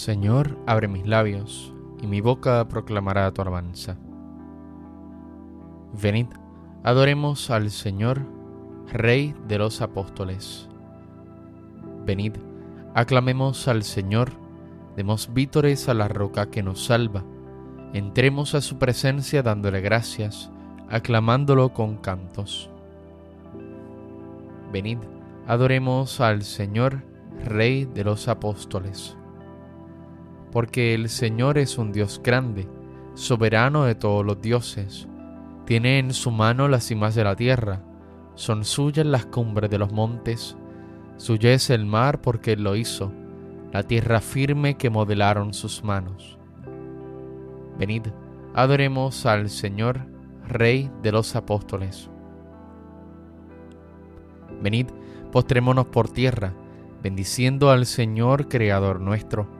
Señor, abre mis labios, y mi boca proclamará tu alabanza. Venid, adoremos al Señor, Rey de los apóstoles. Venid, aclamemos al Señor, demos vítores a la roca que nos salva, entremos a su presencia dándole gracias, aclamándolo con cantos. Venid, adoremos al Señor, Rey de los apóstoles porque el Señor es un Dios grande, soberano de todos los dioses. Tiene en su mano las cimas de la tierra, son suyas las cumbres de los montes, suya es el mar porque Él lo hizo, la tierra firme que modelaron sus manos. Venid, adoremos al Señor, Rey de los apóstoles. Venid, postrémonos por tierra, bendiciendo al Señor, Creador nuestro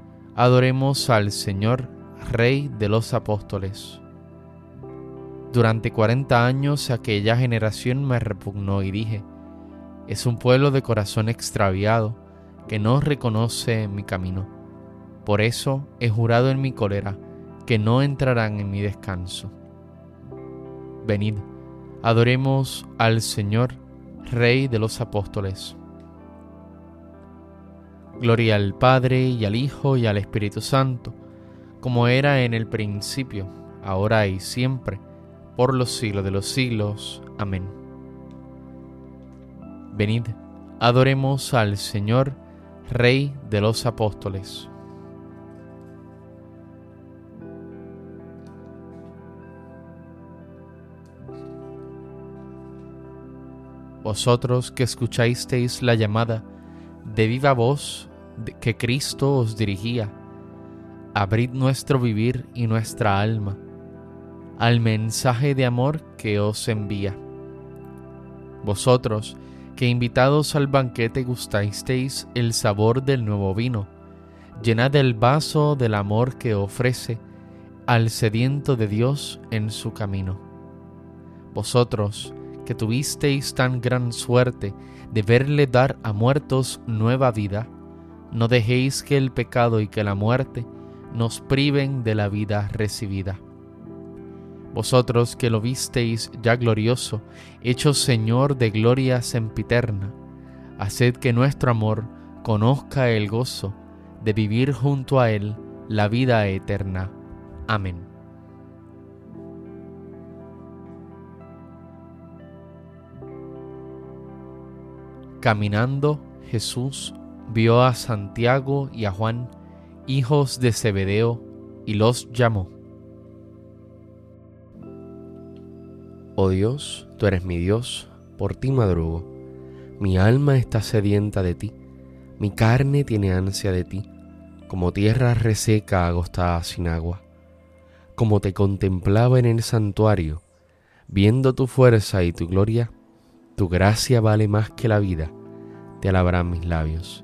Adoremos al Señor, Rey de los apóstoles. Durante cuarenta años aquella generación me repugnó y dije, es un pueblo de corazón extraviado que no reconoce mi camino. Por eso he jurado en mi cólera que no entrarán en mi descanso. Venid, adoremos al Señor, Rey de los apóstoles. Gloria al Padre y al Hijo y al Espíritu Santo, como era en el principio, ahora y siempre, por los siglos de los siglos. Amén. Venid, adoremos al Señor, Rey de los apóstoles. Vosotros que escuchasteis la llamada de viva voz que Cristo os dirigía. Abrid nuestro vivir y nuestra alma al mensaje de amor que os envía. Vosotros, que invitados al banquete gustasteis el sabor del nuevo vino, llenad el vaso del amor que ofrece al sediento de Dios en su camino. Vosotros, que tuvisteis tan gran suerte de verle dar a muertos nueva vida, no dejéis que el pecado y que la muerte nos priven de la vida recibida. Vosotros que lo visteis ya glorioso, hecho Señor de gloria sempiterna, haced que nuestro amor conozca el gozo de vivir junto a Él la vida eterna. Amén. Caminando, Jesús vio a Santiago y a Juan, hijos de Zebedeo, y los llamó. Oh Dios, tú eres mi Dios, por ti madrugo. Mi alma está sedienta de ti, mi carne tiene ansia de ti, como tierra reseca agostada sin agua. Como te contemplaba en el santuario, viendo tu fuerza y tu gloria, tu gracia vale más que la vida, te alabarán mis labios.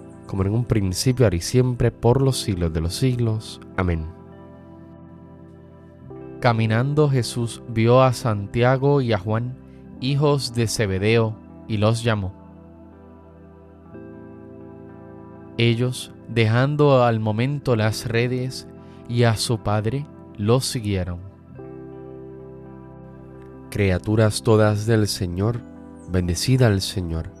como en un principio, ahora y siempre, por los siglos de los siglos. Amén. Caminando Jesús vio a Santiago y a Juan, hijos de Zebedeo, y los llamó. Ellos, dejando al momento las redes y a su padre, los siguieron. Criaturas todas del Señor, bendecida al Señor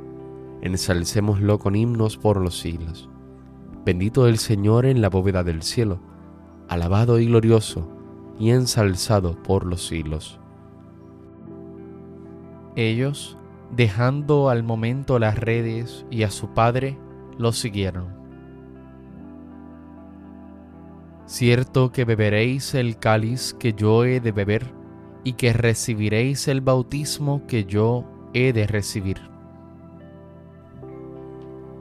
Ensalcémoslo con himnos por los siglos. Bendito el Señor en la bóveda del cielo, alabado y glorioso, y ensalzado por los siglos. Ellos, dejando al momento las redes y a su padre, lo siguieron. Cierto que beberéis el cáliz que yo he de beber y que recibiréis el bautismo que yo he de recibir.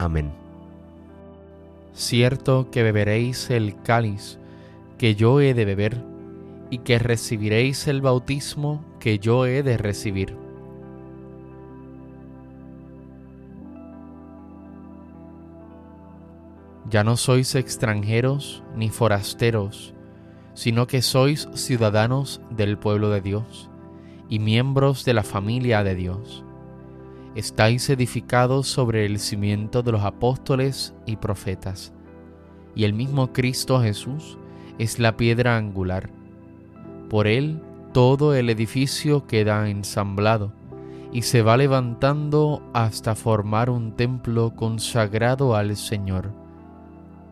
Amén. Cierto que beberéis el cáliz que yo he de beber y que recibiréis el bautismo que yo he de recibir. Ya no sois extranjeros ni forasteros, sino que sois ciudadanos del pueblo de Dios y miembros de la familia de Dios. Estáis edificados sobre el cimiento de los apóstoles y profetas, y el mismo Cristo Jesús es la piedra angular por él todo el edificio queda ensamblado y se va levantando hasta formar un templo consagrado al Señor.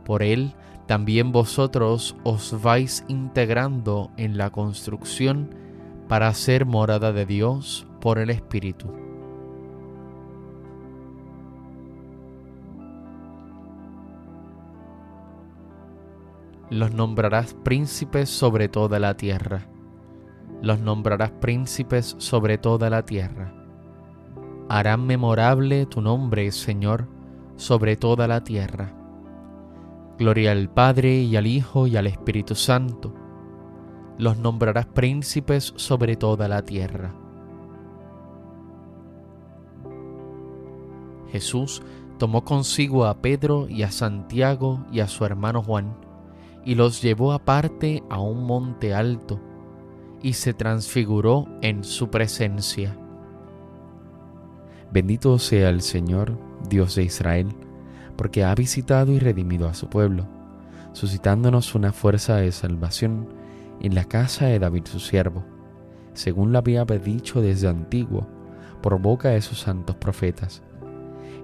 Por él también vosotros os vais integrando en la construcción para ser morada de Dios por el Espíritu. Los nombrarás príncipes sobre toda la tierra. Los nombrarás príncipes sobre toda la tierra. Harán memorable tu nombre, Señor, sobre toda la tierra. Gloria al Padre y al Hijo y al Espíritu Santo. Los nombrarás príncipes sobre toda la tierra. Jesús tomó consigo a Pedro y a Santiago y a su hermano Juan y los llevó aparte a un monte alto, y se transfiguró en su presencia. Bendito sea el Señor, Dios de Israel, porque ha visitado y redimido a su pueblo, suscitándonos una fuerza de salvación en la casa de David su siervo, según lo había dicho desde antiguo, por boca de sus santos profetas.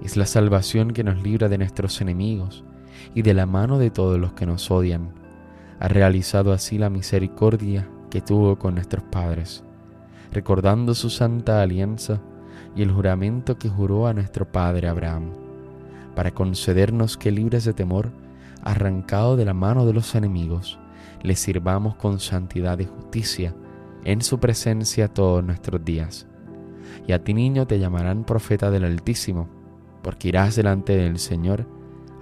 Es la salvación que nos libra de nuestros enemigos y de la mano de todos los que nos odian. Ha realizado así la misericordia que tuvo con nuestros padres, recordando su santa alianza y el juramento que juró a nuestro padre Abraham, para concedernos que libres de temor, arrancado de la mano de los enemigos, le sirvamos con santidad y justicia en su presencia todos nuestros días. Y a ti niño te llamarán profeta del Altísimo, porque irás delante del Señor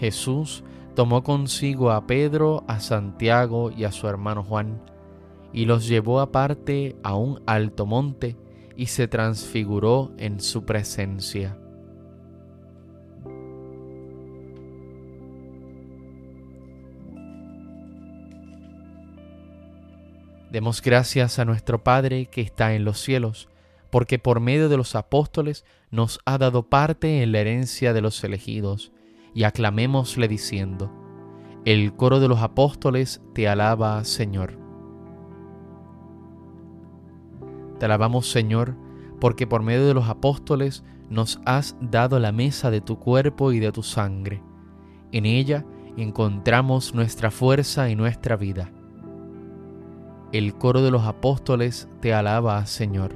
Jesús tomó consigo a Pedro, a Santiago y a su hermano Juan, y los llevó aparte a un alto monte, y se transfiguró en su presencia. Demos gracias a nuestro Padre que está en los cielos, porque por medio de los apóstoles nos ha dado parte en la herencia de los elegidos y aclamémosle diciendo, el coro de los apóstoles te alaba, Señor. Te alabamos, Señor, porque por medio de los apóstoles nos has dado la mesa de tu cuerpo y de tu sangre. En ella encontramos nuestra fuerza y nuestra vida. El coro de los apóstoles te alaba, Señor.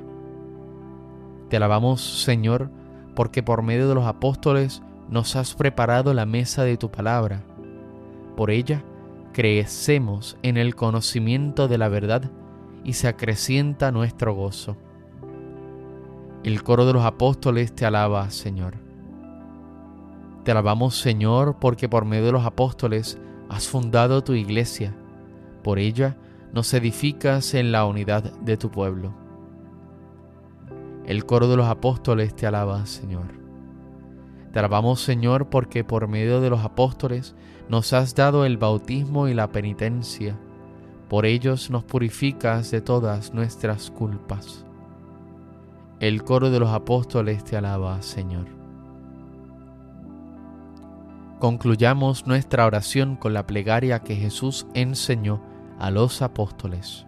Te alabamos, Señor, porque por medio de los apóstoles nos has preparado la mesa de tu palabra. Por ella crecemos en el conocimiento de la verdad y se acrecienta nuestro gozo. El coro de los apóstoles te alaba, Señor. Te alabamos, Señor, porque por medio de los apóstoles has fundado tu iglesia. Por ella nos edificas en la unidad de tu pueblo. El coro de los apóstoles te alaba, Señor. Te alabamos Señor porque por medio de los apóstoles nos has dado el bautismo y la penitencia. Por ellos nos purificas de todas nuestras culpas. El coro de los apóstoles te alaba, Señor. Concluyamos nuestra oración con la plegaria que Jesús enseñó a los apóstoles.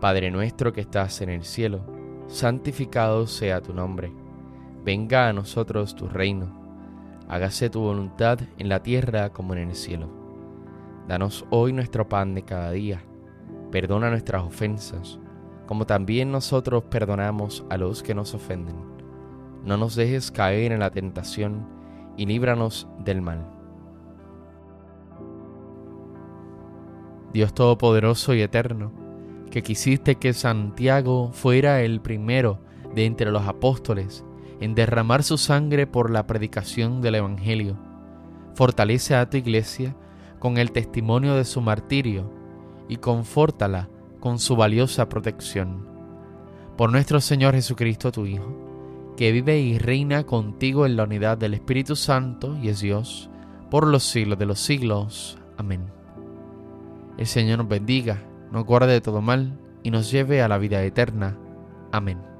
Padre nuestro que estás en el cielo, santificado sea tu nombre venga a nosotros tu reino, hágase tu voluntad en la tierra como en el cielo. Danos hoy nuestro pan de cada día, perdona nuestras ofensas, como también nosotros perdonamos a los que nos ofenden. No nos dejes caer en la tentación y líbranos del mal. Dios Todopoderoso y Eterno, que quisiste que Santiago fuera el primero de entre los apóstoles, en derramar su sangre por la predicación del Evangelio. Fortalece a tu iglesia con el testimonio de su martirio y confórtala con su valiosa protección. Por nuestro Señor Jesucristo, tu Hijo, que vive y reina contigo en la unidad del Espíritu Santo y es Dios, por los siglos de los siglos. Amén. El Señor nos bendiga, nos guarde de todo mal y nos lleve a la vida eterna. Amén.